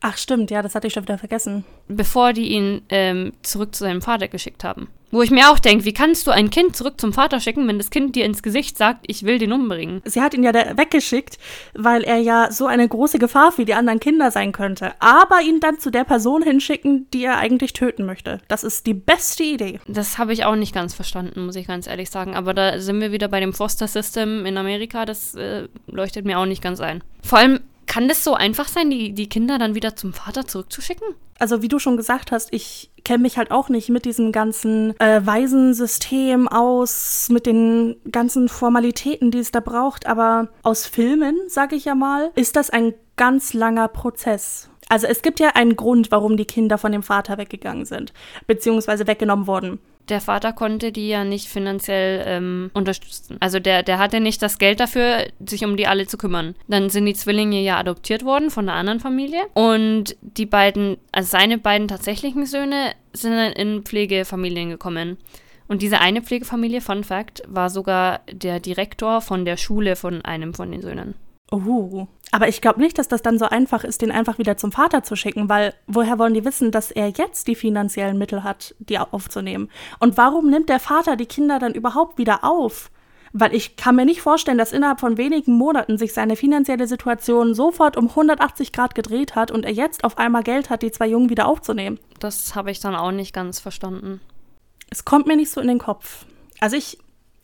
Speaker 2: Ach stimmt, ja, das hatte ich schon wieder vergessen.
Speaker 1: Bevor die ihn ähm, zurück zu seinem Vater geschickt haben. Wo ich mir auch denke, wie kannst du ein Kind zurück zum Vater schicken, wenn das Kind dir ins Gesicht sagt, ich will den umbringen?
Speaker 2: Sie hat ihn ja weggeschickt, weil er ja so eine große Gefahr für die anderen Kinder sein könnte. Aber ihn dann zu der Person hinschicken, die er eigentlich töten möchte. Das ist die beste Idee.
Speaker 1: Das habe ich auch nicht ganz verstanden, muss ich ganz ehrlich sagen. Aber da sind wir wieder bei dem Foster System in Amerika. Das äh, leuchtet mir auch nicht ganz ein. Vor allem, kann das so einfach sein, die, die Kinder dann wieder zum Vater zurückzuschicken?
Speaker 2: Also wie du schon gesagt hast, ich kenne mich halt auch nicht mit diesem ganzen äh, Waisensystem aus, mit den ganzen Formalitäten, die es da braucht. Aber aus Filmen, sage ich ja mal, ist das ein ganz langer Prozess. Also es gibt ja einen Grund, warum die Kinder von dem Vater weggegangen sind, beziehungsweise weggenommen wurden
Speaker 1: der Vater konnte die ja nicht finanziell ähm, unterstützen. Also der, der hatte nicht das Geld dafür, sich um die alle zu kümmern. Dann sind die Zwillinge ja adoptiert worden von einer anderen Familie. Und die beiden, also seine beiden tatsächlichen Söhne, sind dann in Pflegefamilien gekommen. Und diese eine Pflegefamilie, Fun Fact, war sogar der Direktor von der Schule von einem von den Söhnen.
Speaker 2: Oh. Aber ich glaube nicht, dass das dann so einfach ist, den einfach wieder zum Vater zu schicken, weil woher wollen die wissen, dass er jetzt die finanziellen Mittel hat, die aufzunehmen? Und warum nimmt der Vater die Kinder dann überhaupt wieder auf? Weil ich kann mir nicht vorstellen, dass innerhalb von wenigen Monaten sich seine finanzielle Situation sofort um 180 Grad gedreht hat und er jetzt auf einmal Geld hat, die zwei Jungen wieder aufzunehmen.
Speaker 1: Das habe ich dann auch nicht ganz verstanden.
Speaker 2: Es kommt mir nicht so in den Kopf. Also ich,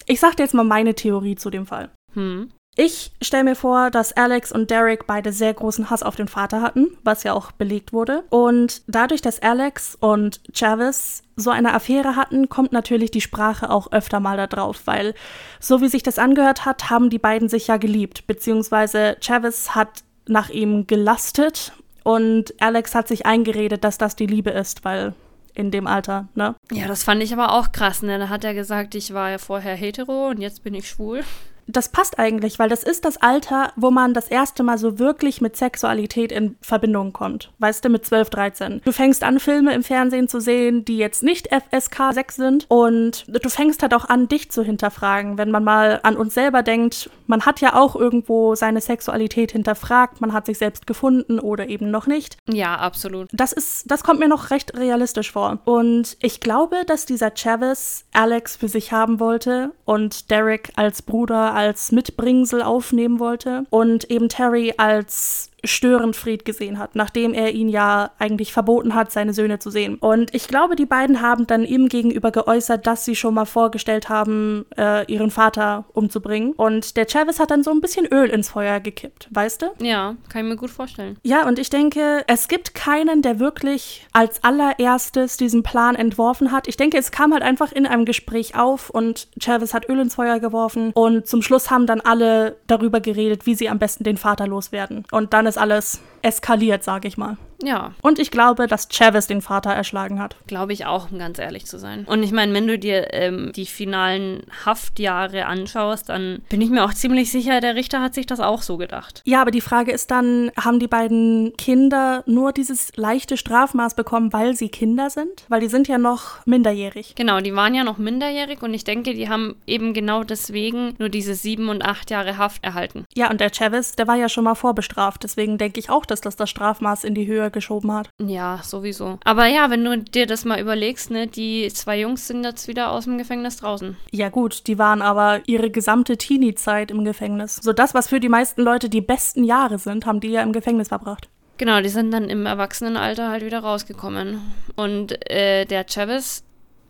Speaker 2: ich sag dir jetzt mal meine Theorie zu dem Fall. Hm. Ich stelle mir vor, dass Alex und Derek beide sehr großen Hass auf den Vater hatten, was ja auch belegt wurde. Und dadurch, dass Alex und Travis so eine Affäre hatten, kommt natürlich die Sprache auch öfter mal da drauf, weil so wie sich das angehört hat, haben die beiden sich ja geliebt, beziehungsweise Travis hat nach ihm gelastet und Alex hat sich eingeredet, dass das die Liebe ist, weil in dem Alter, ne?
Speaker 1: Ja, das fand ich aber auch krass, ne? Da hat er gesagt, ich war ja vorher hetero und jetzt bin ich schwul
Speaker 2: das passt eigentlich, weil das ist das Alter, wo man das erste Mal so wirklich mit Sexualität in Verbindung kommt. Weißt du, mit 12, 13. Du fängst an, Filme im Fernsehen zu sehen, die jetzt nicht FSK 6 sind. Und du fängst halt auch an, dich zu hinterfragen. Wenn man mal an uns selber denkt, man hat ja auch irgendwo seine Sexualität hinterfragt, man hat sich selbst gefunden oder eben noch nicht.
Speaker 1: Ja, absolut.
Speaker 2: Das ist, das kommt mir noch recht realistisch vor. Und ich glaube, dass dieser Travis Alex für sich haben wollte und Derek als Bruder als Mitbringsel aufnehmen wollte und eben Terry als Störenfried gesehen hat, nachdem er ihn ja eigentlich verboten hat, seine Söhne zu sehen. Und ich glaube, die beiden haben dann ihm gegenüber geäußert, dass sie schon mal vorgestellt haben, äh, ihren Vater umzubringen. Und der Travis hat dann so ein bisschen Öl ins Feuer gekippt, weißt du?
Speaker 1: Ja, kann ich mir gut vorstellen.
Speaker 2: Ja, und ich denke, es gibt keinen, der wirklich als allererstes diesen Plan entworfen hat. Ich denke, es kam halt einfach in einem Gespräch auf und Travis hat Öl ins Feuer geworfen und zum Schluss haben dann alle darüber geredet, wie sie am besten den Vater loswerden. Und dann ist alles eskaliert, sage ich mal.
Speaker 1: Ja.
Speaker 2: Und ich glaube, dass Chavez den Vater erschlagen hat.
Speaker 1: Glaube ich auch, um ganz ehrlich zu sein. Und ich meine, wenn du dir ähm, die finalen Haftjahre anschaust, dann bin ich mir auch ziemlich sicher, der Richter hat sich das auch so gedacht.
Speaker 2: Ja, aber die Frage ist dann, haben die beiden Kinder nur dieses leichte Strafmaß bekommen, weil sie Kinder sind? Weil die sind ja noch minderjährig.
Speaker 1: Genau, die waren ja noch minderjährig und ich denke, die haben eben genau deswegen nur diese sieben und acht Jahre Haft erhalten.
Speaker 2: Ja, und der Chavez, der war ja schon mal vorbestraft. Deswegen denke ich auch, dass das das Strafmaß in die Höhe geschoben hat.
Speaker 1: Ja, sowieso. Aber ja, wenn du dir das mal überlegst, ne, die zwei Jungs sind jetzt wieder aus dem Gefängnis draußen.
Speaker 2: Ja gut, die waren aber ihre gesamte Teenie-Zeit im Gefängnis. So das, was für die meisten Leute die besten Jahre sind, haben die ja im Gefängnis verbracht.
Speaker 1: Genau, die sind dann im Erwachsenenalter halt wieder rausgekommen. Und äh, der Chavez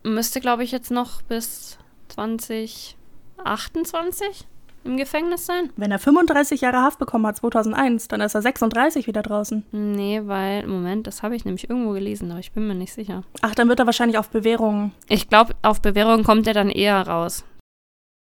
Speaker 1: müsste, glaube ich, jetzt noch bis 2028 im Gefängnis sein?
Speaker 2: Wenn er 35 Jahre Haft bekommen hat 2001, dann ist er 36 wieder draußen.
Speaker 1: Nee, weil, Moment, das habe ich nämlich irgendwo gelesen, aber ich bin mir nicht sicher.
Speaker 2: Ach, dann wird er wahrscheinlich auf Bewährung.
Speaker 1: Ich glaube, auf Bewährung kommt er dann eher raus.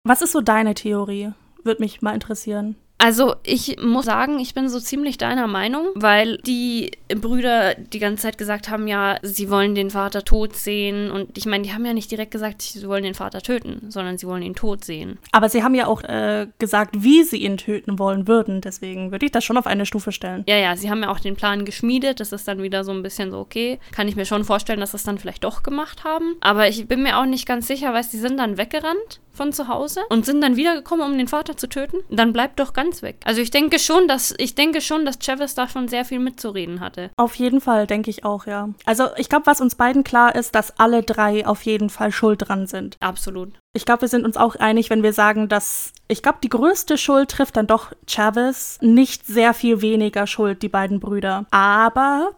Speaker 2: Was ist so deine Theorie? Würde mich mal interessieren.
Speaker 1: Also ich muss sagen, ich bin so ziemlich deiner Meinung, weil die Brüder die ganze Zeit gesagt haben, ja, sie wollen den Vater tot sehen. Und ich meine, die haben ja nicht direkt gesagt, sie wollen den Vater töten, sondern sie wollen ihn tot sehen.
Speaker 2: Aber sie haben ja auch äh, gesagt, wie sie ihn töten wollen würden. Deswegen würde ich das schon auf eine Stufe stellen.
Speaker 1: Ja, ja, sie haben ja auch den Plan geschmiedet. Das ist dann wieder so ein bisschen so, okay, kann ich mir schon vorstellen, dass sie es dann vielleicht doch gemacht haben. Aber ich bin mir auch nicht ganz sicher, weil sie sind dann weggerannt von zu Hause und sind dann wiedergekommen, um den Vater zu töten. Dann bleibt doch ganz weg. Also ich denke schon, dass ich denke schon, dass Travis da schon sehr viel mitzureden hatte.
Speaker 2: Auf jeden Fall, denke ich auch, ja. Also ich glaube, was uns beiden klar ist, dass alle drei auf jeden Fall schuld dran sind.
Speaker 1: Absolut.
Speaker 2: Ich glaube, wir sind uns auch einig, wenn wir sagen, dass ich glaube, die größte Schuld trifft dann doch Travis. Nicht sehr viel weniger Schuld, die beiden Brüder. Aber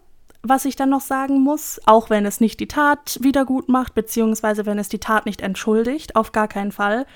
Speaker 2: was ich dann noch sagen muss, auch wenn es nicht die Tat wieder gut macht, beziehungsweise wenn es die Tat nicht entschuldigt, auf gar keinen Fall.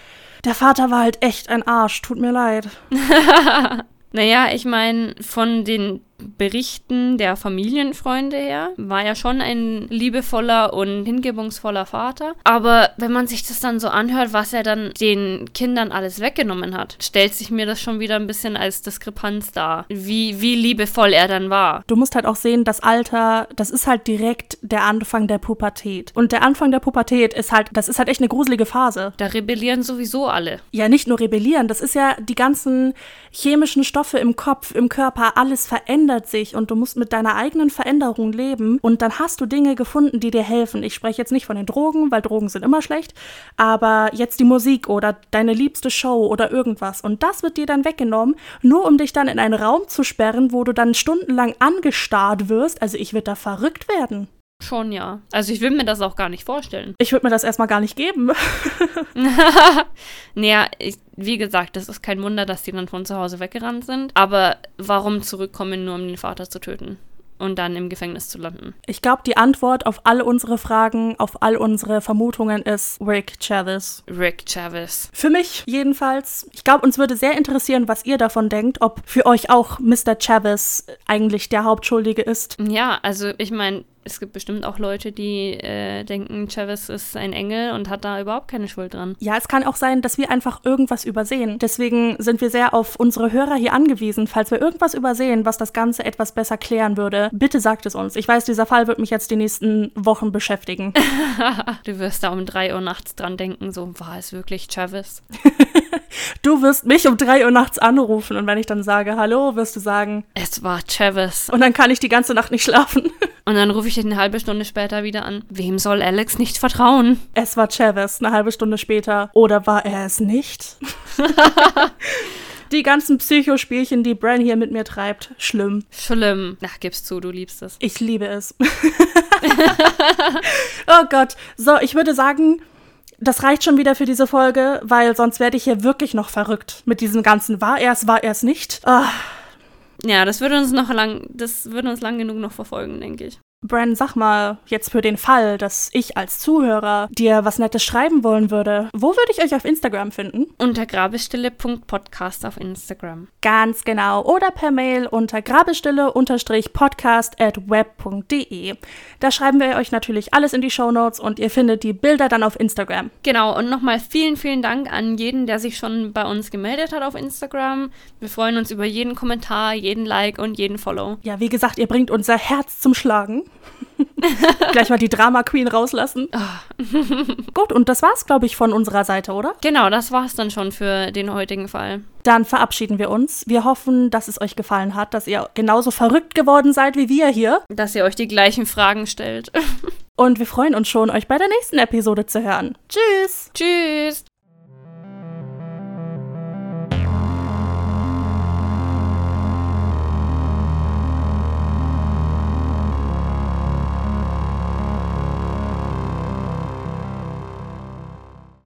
Speaker 2: Der Vater war halt echt ein Arsch, tut mir leid.
Speaker 1: naja, ich meine, von den Berichten der Familienfreunde her war er schon ein liebevoller und hingebungsvoller Vater. Aber wenn man sich das dann so anhört, was er dann den Kindern alles weggenommen hat, stellt sich mir das schon wieder ein bisschen als Diskrepanz dar, wie, wie liebevoll er dann war.
Speaker 2: Du musst halt auch sehen, das Alter, das ist halt direkt der Anfang der Pubertät. Und der Anfang der Pubertät ist halt, das ist halt echt eine gruselige Phase.
Speaker 1: Da rebellieren sowieso alle.
Speaker 2: Ja, nicht nur rebellieren, das ist ja die ganzen chemischen Stoffe im Kopf, im Körper, alles verändert verändert sich und du musst mit deiner eigenen Veränderung leben und dann hast du Dinge gefunden, die dir helfen. Ich spreche jetzt nicht von den Drogen, weil Drogen sind immer schlecht, aber jetzt die Musik oder deine liebste Show oder irgendwas und das wird dir dann weggenommen, nur um dich dann in einen Raum zu sperren, wo du dann stundenlang angestarrt wirst. Also ich würde da verrückt werden.
Speaker 1: Schon ja. Also ich will mir das auch gar nicht vorstellen.
Speaker 2: Ich würde mir das erstmal gar nicht geben.
Speaker 1: naja, ich, wie gesagt, das ist kein Wunder, dass die dann von zu Hause weggerannt sind. Aber warum zurückkommen, nur um den Vater zu töten? und dann im Gefängnis zu landen?
Speaker 2: Ich glaube, die Antwort auf all unsere Fragen, auf all unsere Vermutungen ist Rick Chavez.
Speaker 1: Rick Chavez.
Speaker 2: Für mich jedenfalls. Ich glaube, uns würde sehr interessieren, was ihr davon denkt, ob für euch auch Mr. Chavez eigentlich der Hauptschuldige ist.
Speaker 1: Ja, also ich meine, es gibt bestimmt auch Leute, die äh, denken, Chavez ist ein Engel und hat da überhaupt keine Schuld dran.
Speaker 2: Ja, es kann auch sein, dass wir einfach irgendwas übersehen. Deswegen sind wir sehr auf unsere Hörer hier angewiesen. Falls wir irgendwas übersehen, was das Ganze etwas besser klären würde, bitte sagt es uns. Ich weiß, dieser Fall wird mich jetzt die nächsten Wochen beschäftigen.
Speaker 1: du wirst da um drei Uhr nachts dran denken, so war es wirklich Chavez?
Speaker 2: du wirst mich um drei Uhr nachts anrufen und wenn ich dann sage Hallo, wirst du sagen,
Speaker 1: es war Chavez.
Speaker 2: Und dann kann ich die ganze Nacht nicht schlafen.
Speaker 1: Und dann rufe ich ihn eine halbe Stunde später wieder an. Wem soll Alex nicht vertrauen?
Speaker 2: Es war Chavez, eine halbe Stunde später. Oder war er es nicht? die ganzen Psychospielchen, die Bran hier mit mir treibt. Schlimm.
Speaker 1: Schlimm. Ach, gib's zu, du liebst es.
Speaker 2: Ich liebe es. oh Gott. So, ich würde sagen, das reicht schon wieder für diese Folge, weil sonst werde ich hier wirklich noch verrückt mit diesem ganzen war er es, war er es nicht. Oh.
Speaker 1: Ja, das würde uns noch lang, das würde uns lang genug noch verfolgen, denke ich.
Speaker 2: Bran, sag mal, jetzt für den Fall, dass ich als Zuhörer dir was Nettes schreiben wollen würde, wo würde ich euch auf Instagram finden?
Speaker 1: Unter grabestille.podcast auf Instagram.
Speaker 2: Ganz genau. Oder per Mail unter grabestille-podcast at web.de. Da schreiben wir euch natürlich alles in die Show Notes und ihr findet die Bilder dann auf Instagram.
Speaker 1: Genau. Und nochmal vielen, vielen Dank an jeden, der sich schon bei uns gemeldet hat auf Instagram. Wir freuen uns über jeden Kommentar, jeden Like und jeden Follow.
Speaker 2: Ja, wie gesagt, ihr bringt unser Herz zum Schlagen. Gleich mal die Drama Queen rauslassen. Gut, und das war's, glaube ich, von unserer Seite, oder?
Speaker 1: Genau, das war's dann schon für den heutigen Fall.
Speaker 2: Dann verabschieden wir uns. Wir hoffen, dass es euch gefallen hat, dass ihr genauso verrückt geworden seid wie wir hier.
Speaker 1: Dass ihr euch die gleichen Fragen stellt.
Speaker 2: und wir freuen uns schon, euch bei der nächsten Episode zu hören. Tschüss.
Speaker 1: Tschüss.